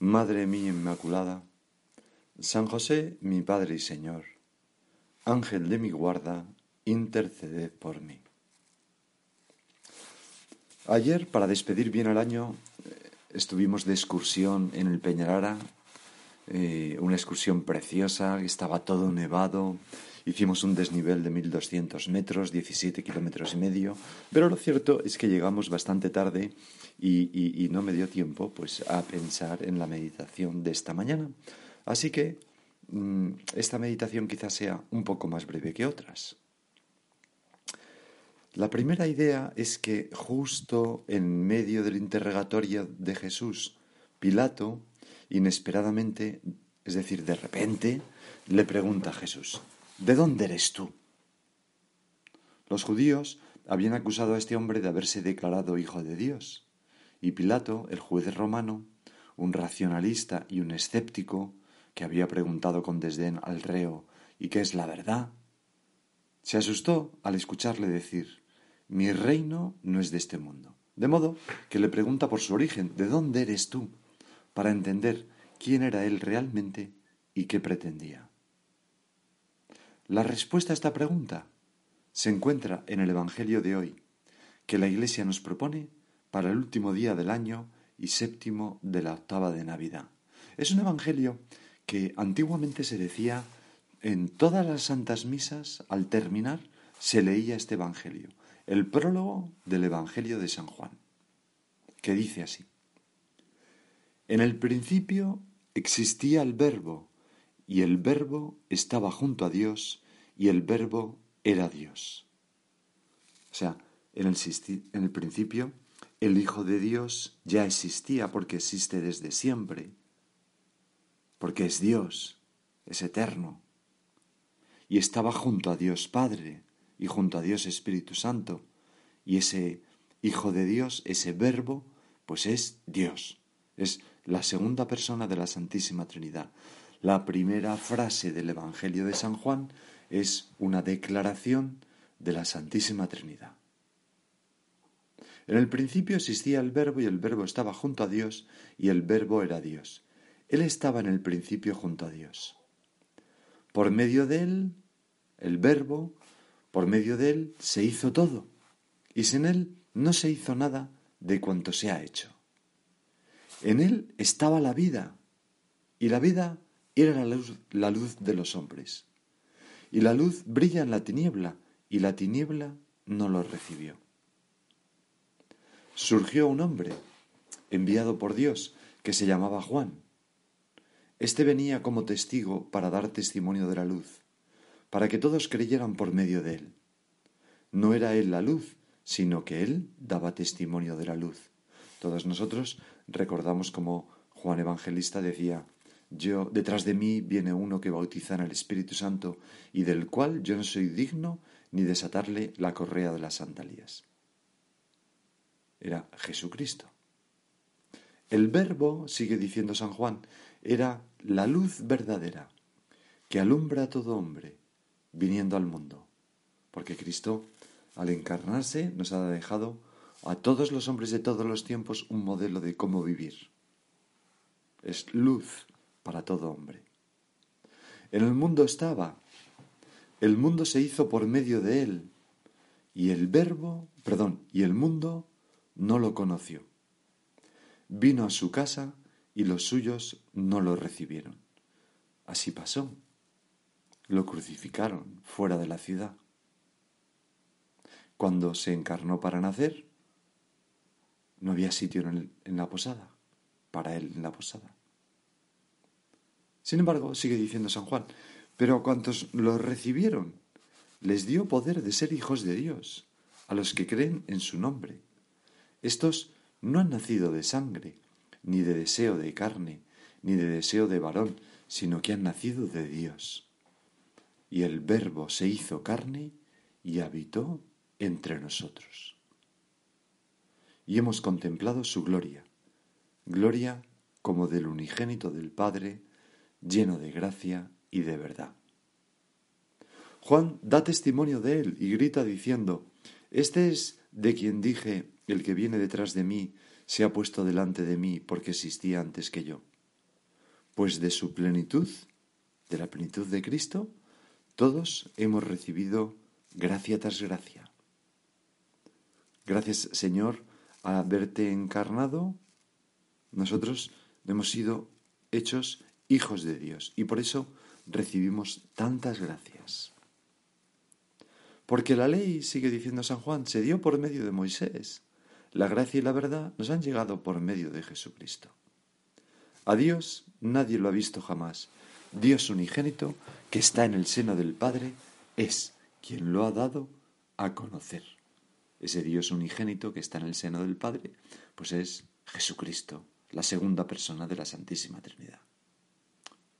Madre mía Inmaculada, San José, mi Padre y Señor, Ángel de mi guarda, interceded por mí. Ayer, para despedir bien el año, estuvimos de excursión en el Peñalara, eh, una excursión preciosa, estaba todo nevado, Hicimos un desnivel de 1200 metros, 17 kilómetros y medio, pero lo cierto es que llegamos bastante tarde y, no me dio tiempo pues, a pensar en la meditación de esta mañana. Así que mm, esta meditación quizás sea un poco más breve que otras. La primera idea es que justo en medio del interrogatorio de Jesús, Pilato, inesperadamente, es decir, de repente, le pregunta a Jesús, ¿De dónde eres tú? Los judíos habían acusado a este hombre de haberse declarado hijo de Dios, y Pilato, el juez romano, un racionalista y un escéptico, que había preguntado con desdén al reo ¿y qué es la verdad? Se asustó al escucharle decir Mi reino no es de este mundo. De modo que le pregunta por su origen ¿De dónde eres tú? para entender quién era él realmente y qué pretendía. La respuesta a esta pregunta se encuentra en el Evangelio de hoy, que la Iglesia nos propone para el último día del año y séptimo de la octava de Navidad. Es un Evangelio que antiguamente se decía en todas las santas misas, al terminar, se leía este Evangelio, el prólogo del Evangelio de San Juan, que dice así. En el principio existía el verbo, y el verbo estaba junto a Dios y el verbo era Dios. O sea, en el, principio el Hijo de Dios ya existía porque existe desde siempre, porque es Dios, es eterno, y estaba junto a Dios Padre y junto a Dios Espíritu Santo, y ese Hijo de Dios, ese verbo, pues es Dios, es la segunda persona de la Santísima Trinidad. La primera frase del Evangelio de San Juan es una declaración de la Santísima Trinidad. En el principio existía el verbo y el verbo estaba junto a Dios y el verbo era Dios. Él estaba en el principio junto a Dios. Por medio de él, el verbo, por medio de él se hizo todo y sin él no se hizo nada de cuanto se ha hecho. En él estaba la vida y la vida era la luz, la luz de los hombres. Y la luz brilla en la tiniebla, y la tiniebla no lo recibió. Surgió un hombre, enviado por Dios, que se llamaba Juan. Este venía como testigo para dar testimonio de la luz, para que todos creyeran por medio de él. No era él la luz, sino que él daba testimonio de la luz. Todos nosotros recordamos como Juan Evangelista decía, yo, detrás de mí viene uno que bautiza en el Espíritu Santo y del cual yo no soy digno ni desatarle la correa de las sandalias. Era Jesucristo. El verbo, sigue diciendo San Juan, era la luz verdadera que alumbra a todo hombre viniendo al mundo. Porque Cristo, al encarnarse, nos ha dejado a todos los hombres de todos los tiempos un modelo de cómo vivir. Es luz para todo hombre. En el mundo estaba, el mundo se hizo por medio de él, y el verbo, perdón, y el mundo no lo conoció. Vino a su casa y los suyos no lo recibieron. Así pasó. Lo crucificaron fuera de la ciudad. Cuando se encarnó para nacer, no había sitio en, la posada, para él en la posada. Sin embargo, sigue diciendo San Juan, pero a cuantos lo recibieron, les dio poder de ser hijos de Dios, a los que creen en su nombre. Estos no han nacido de sangre, ni de deseo de carne, ni de deseo de varón, sino que han nacido de Dios. Y el Verbo se hizo carne y habitó entre nosotros. Y hemos contemplado su gloria, gloria como del unigénito del Padre, lleno de gracia y de verdad. Juan da testimonio de él y grita diciendo, Este es de quien dije, el que viene detrás de mí se ha puesto delante de mí porque existía antes que yo. Pues de su plenitud, de la plenitud de Cristo, todos hemos recibido gracia tras gracia. Gracias, Señor, a haberte encarnado, nosotros hemos sido hechos hijos de Dios y por eso recibimos tantas gracias. Porque la ley, sigue diciendo San Juan, se dio por medio de Moisés. La gracia y la verdad nos han llegado por medio de Jesucristo. A Dios nadie lo ha visto jamás. Dios unigénito, que está en el seno del Padre, es quien lo ha dado a conocer. Ese Dios unigénito que está en el seno del Padre, pues es Jesucristo, la segunda persona de la Santísima Trinidad.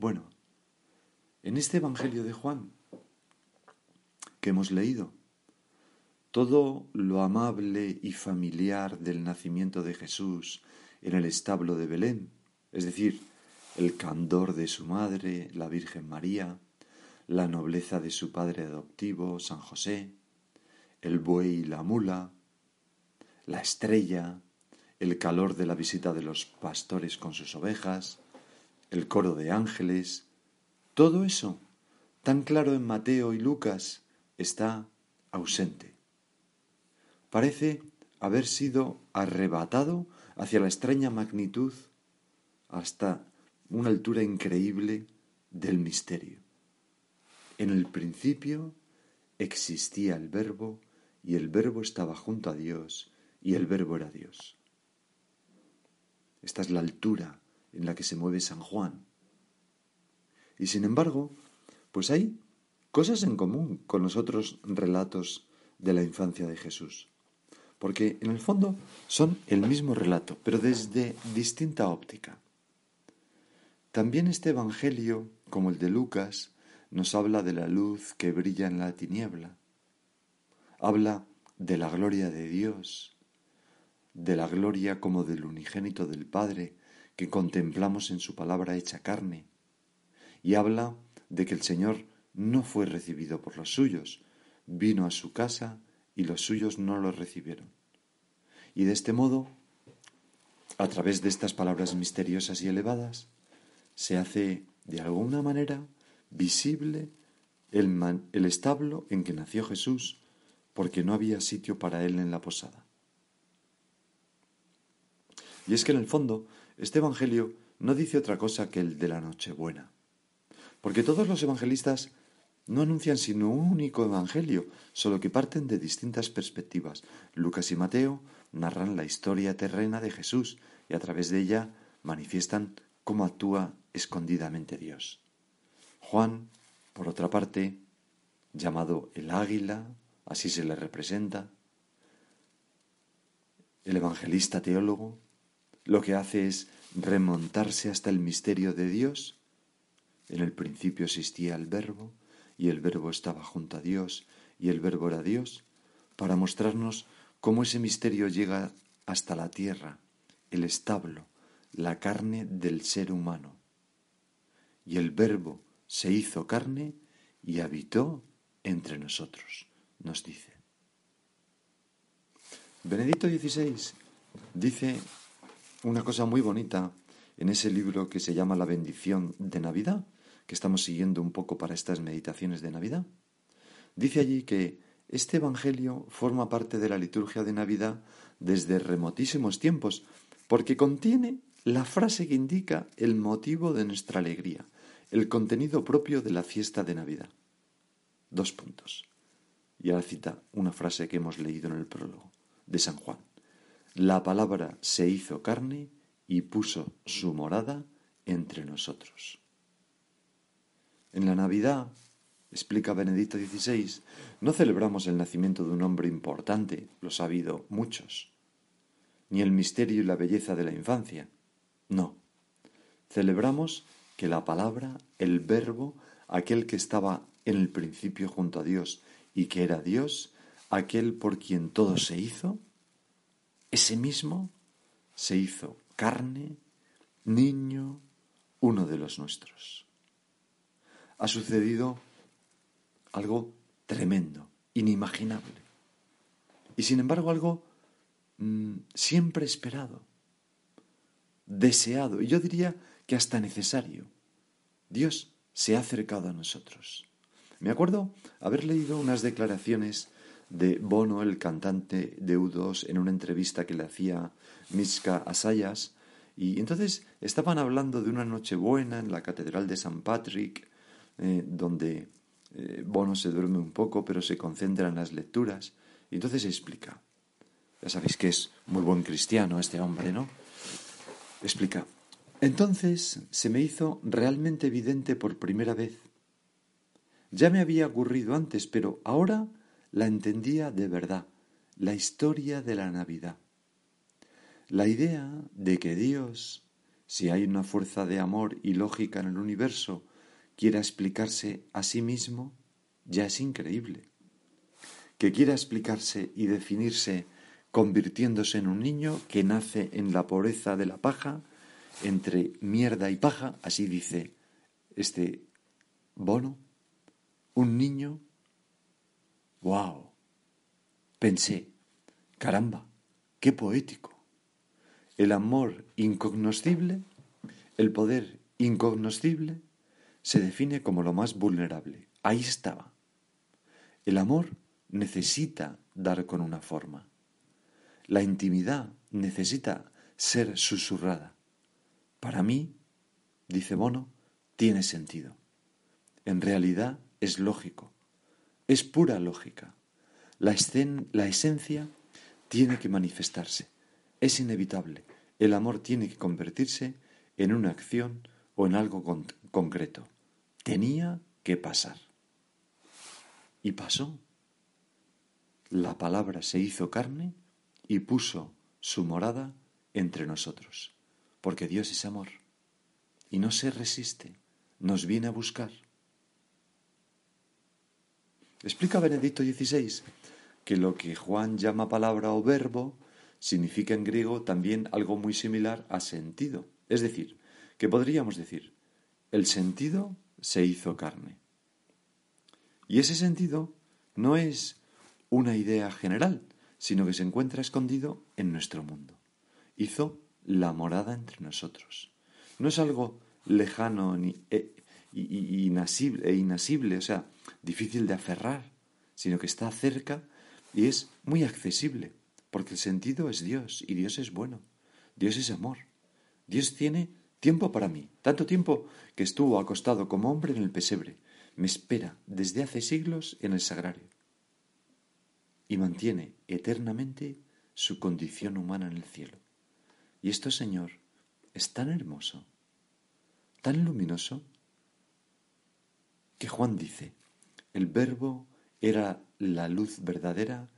Bueno, en este Evangelio de Juan que hemos leído. Todo lo amable y familiar del nacimiento de Jesús en el establo de Belén, es decir, el candor de su madre, la Virgen María, la nobleza de su padre adoptivo, San José, el buey y la mula, la estrella, el calor de la visita de los pastores con sus ovejas, el coro de ángeles, todo eso, tan claro en Mateo y Lucas, está ausente. Parece haber sido arrebatado hacia la extraña magnitud hasta una altura increíble del misterio. En el principio existía el verbo y el verbo estaba junto a Dios y el verbo era Dios. Esta es la altura en la que se mueve San Juan. Y sin embargo, pues hay cosas en común con los otros relatos de la infancia de Jesús. Porque en el fondo son el mismo relato, pero desde distinta óptica. También este Evangelio, como el de Lucas, nos habla de la luz que brilla en la tiniebla. Habla de la gloria de Dios, de la gloria como del unigénito del Padre que contemplamos en su palabra hecha carne. Y habla de que el Señor no fue recibido por los suyos, vino a su casa y los suyos no lo recibieron. Y de este modo, a través de estas palabras misteriosas y elevadas, se hace de alguna manera visible el, el establo en que nació Jesús, porque no había sitio para él en la posada. Y es que en el fondo, este Evangelio no dice otra cosa que el de la Nochebuena, porque todos los evangelistas no anuncian sino un único evangelio, solo que parten de distintas perspectivas. Lucas y Mateo narran la historia terrena de Jesús y a través de ella manifiestan cómo actúa escondidamente Dios. Juan, por otra parte, llamado el águila, así se le representa, el evangelista teólogo, lo que hace es remontarse hasta el misterio de Dios. En el principio existía el verbo, y el verbo estaba junto a Dios y el verbo era Dios, para mostrarnos cómo ese misterio llega hasta la tierra, el establo, la carne del ser humano. Y el verbo se hizo carne y habitó entre nosotros, nos dice. Benedicto XVI dice una cosa muy bonita en ese libro que se llama La bendición de Navidad, que estamos siguiendo un poco para estas meditaciones de Navidad. Dice allí que este Evangelio forma parte de la liturgia de Navidad desde remotísimos tiempos, porque contiene la frase que indica el motivo de nuestra alegría, el contenido propio de la fiesta de Navidad. Dos puntos. Y ahora cita una frase que hemos leído en el prólogo de San Juan. La palabra se hizo carne y puso su morada entre nosotros. En la Navidad, explica Benedicto XVI, no celebramos el nacimiento de un hombre importante, los ha habido muchos, ni el misterio y la belleza de la infancia. No, celebramos que la palabra, el verbo, aquel que estaba en el principio junto a Dios y que era Dios, aquel por quien todo se hizo, ese mismo se hizo carne, niño, uno de los nuestros. Ha sucedido algo tremendo, inimaginable. Y sin embargo algo mm, siempre esperado, deseado, y yo diría que hasta necesario. Dios se ha acercado a nosotros. Me acuerdo haber leído unas declaraciones de Bono, el cantante de U2, en una entrevista que le hacía Miska Asayas, y entonces estaban hablando de una noche buena en la Catedral de San Patrick, eh, donde eh, Bono se duerme un poco, pero se concentra en las lecturas, y entonces explica. Ya sabéis que es muy buen cristiano este hombre, ¿no? Explica. Entonces se me hizo realmente evidente por primera vez. Ya me había ocurrido antes, pero ahora la entendía de verdad, la historia de la Navidad. La idea de que Dios, si hay una fuerza de amor y lógica en el universo, quiera explicarse a sí mismo, ya es increíble. Que quiera explicarse y definirse convirtiéndose en un niño que nace en la pobreza de la paja, entre mierda y paja, así dice este bono, un niño ¡Wow! Pensé, caramba, qué poético. El amor incognoscible, el poder incognoscible, se define como lo más vulnerable. Ahí estaba. El amor necesita dar con una forma. La intimidad necesita ser susurrada. Para mí, dice Bono, tiene sentido. En realidad es lógico es pura lógica. La, la esencia tiene que manifestarse. Es inevitable. El amor tiene que convertirse en una acción o en algo concreto. Tenía que pasar. Y pasó. La palabra se hizo carne y puso su morada entre nosotros, porque Dios es amor y no se resiste, nos viene a buscar. Explica Benedicto XVI que lo que Juan llama palabra o verbo significa en griego también algo muy similar a sentido. Es decir, que podríamos decir, el sentido se hizo carne. Y ese sentido no es una idea general, sino que se encuentra escondido en nuestro mundo. Hizo la morada entre nosotros. No es algo lejano ni, e, inasible, e inasible, o sea, difícil de aferrar, sino que está cerca y es muy accesible, porque el sentido es Dios y Dios es bueno, Dios es amor. Dios tiene tiempo para mí, tanto tiempo que estuvo acostado como hombre en el pesebre, me espera desde hace siglos en el sagrario y mantiene eternamente su condición humana en el cielo. Y esto, Señor, es tan hermoso, tan luminoso, que Juan dice, el verbo era la luz verdadera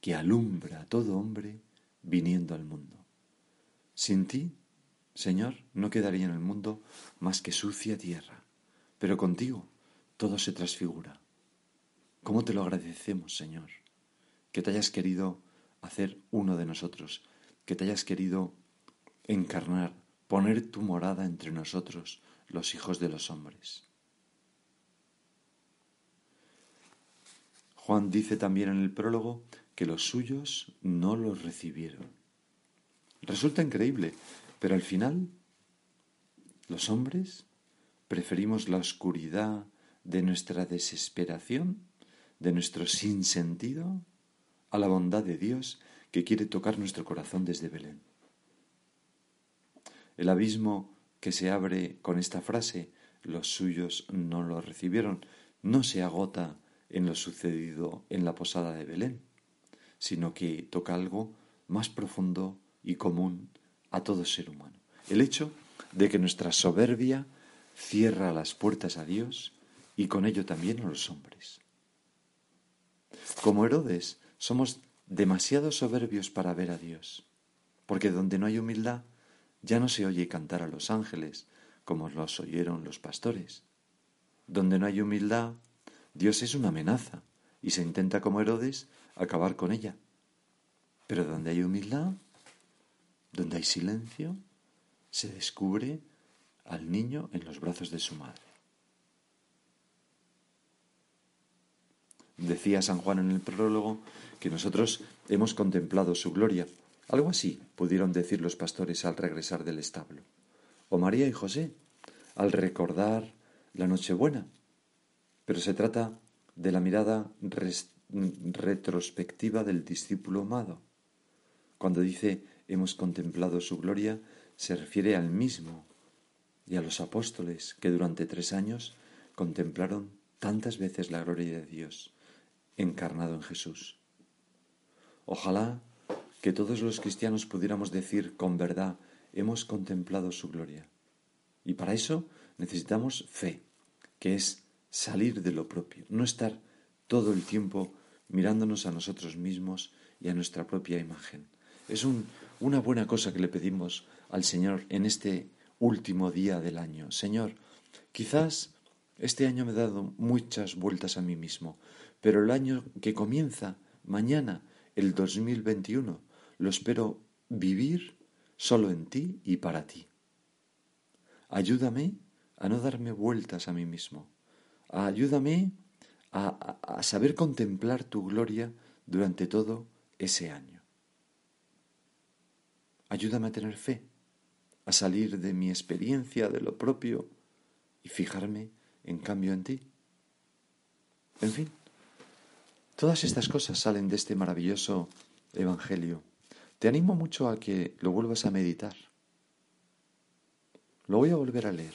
que alumbra a todo hombre viniendo al mundo. Sin ti, Señor, no quedaría en el mundo más que sucia tierra, pero contigo todo se transfigura. ¿Cómo te lo agradecemos, Señor? Que te hayas querido hacer uno de nosotros, que te hayas querido encarnar, poner tu morada entre nosotros, los hijos de los hombres. Juan dice también en el prólogo que los suyos no los recibieron. Resulta increíble, pero al final los hombres preferimos la oscuridad de nuestra desesperación, de nuestro sinsentido, a la bondad de Dios que quiere tocar nuestro corazón desde Belén. El abismo que se abre con esta frase, los suyos no lo recibieron, no se agota en lo sucedido en la posada de Belén, sino que toca algo más profundo y común a todo ser humano. El hecho de que nuestra soberbia cierra las puertas a Dios y con ello también a los hombres. Como Herodes, somos demasiado soberbios para ver a Dios, porque donde no hay humildad ya no se oye cantar a los ángeles como los oyeron los pastores. Donde no hay humildad, Dios es una amenaza y se intenta como Herodes acabar con ella. Pero donde hay humildad, donde hay silencio, se descubre al niño en los brazos de su madre. Decía San Juan en el prólogo que nosotros hemos contemplado su gloria. Algo así pudieron decir los pastores al regresar del establo. O María y José, al recordar la Nochebuena. Pero se trata de la mirada retrospectiva del discípulo amado. Cuando dice hemos contemplado su gloria, se refiere al mismo y a los apóstoles que durante tres años contemplaron tantas veces la gloria de Dios encarnado en Jesús. Ojalá que todos los cristianos pudiéramos decir con verdad, hemos contemplado su gloria. Y para eso necesitamos fe, que es salir de lo propio, no estar todo el tiempo mirándonos a nosotros mismos y a nuestra propia imagen. Es una buena cosa que le pedimos al Señor en este último día del año. Señor, quizás este año me he dado muchas vueltas a mí mismo, pero el año que comienza mañana, el 2021, lo espero vivir solo en ti y para ti. Ayúdame a no darme vueltas a mí mismo. Ayúdame a, saber contemplar tu gloria durante todo ese año. Ayúdame a tener fe, a salir de mi experiencia, de lo propio, y fijarme en cambio en ti. En fin, Todas estas cosas salen de este maravilloso Evangelio. Te animo mucho a que lo vuelvas a meditar. Lo voy a volver a leer.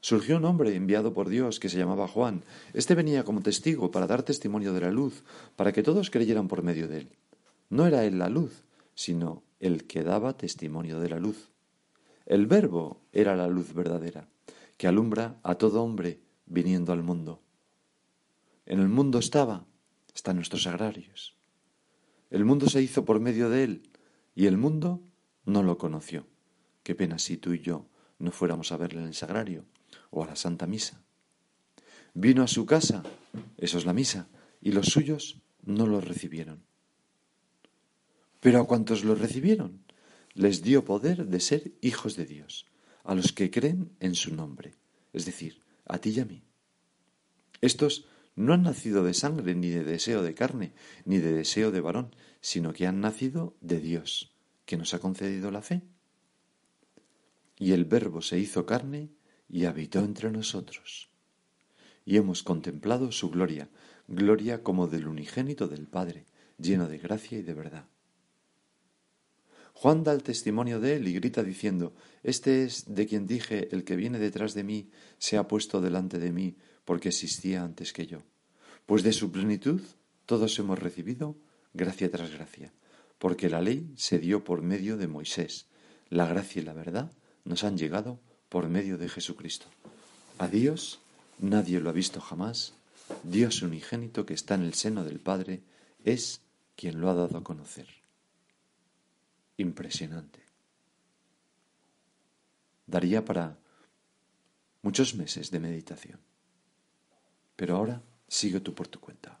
Surgió un hombre enviado por Dios que se llamaba Juan. Este venía como testigo para dar testimonio de la luz, para que todos creyeran por medio de él. No era él la luz, sino el que daba testimonio de la luz. El verbo era la luz verdadera, que alumbra a todo hombre viniendo al mundo. En el mundo estaba, están nuestros agrarios. El mundo se hizo por medio de él y el mundo no lo conoció. Qué pena si tú y yo no fuéramos a verle en el sagrario o a la Santa Misa. Vino a su casa, eso es la misa, y los suyos no lo recibieron. Pero a cuantos lo recibieron, les dio poder de ser hijos de Dios, a los que creen en su nombre, es decir, a ti y a mí. Estos no han nacido de sangre, ni de deseo de carne, ni de deseo de varón, sino que han nacido de Dios, que nos ha concedido la fe. Y el Verbo se hizo carne y habitó entre nosotros. Y hemos contemplado su gloria, gloria como del unigénito del Padre, lleno de gracia y de verdad. Juan da el testimonio de él y grita diciendo, Este es de quien dije, el que viene detrás de mí se ha puesto delante de mí, porque existía antes que yo. Pues de su plenitud todos hemos recibido gracia tras gracia, porque la ley se dio por medio de Moisés, la gracia y la verdad nos han llegado por medio de Jesucristo. A Dios nadie lo ha visto jamás, Dios unigénito que está en el seno del Padre es quien lo ha dado a conocer. Impresionante. Daría para muchos meses de meditación. Pero ahora sigue tú por tu cuenta.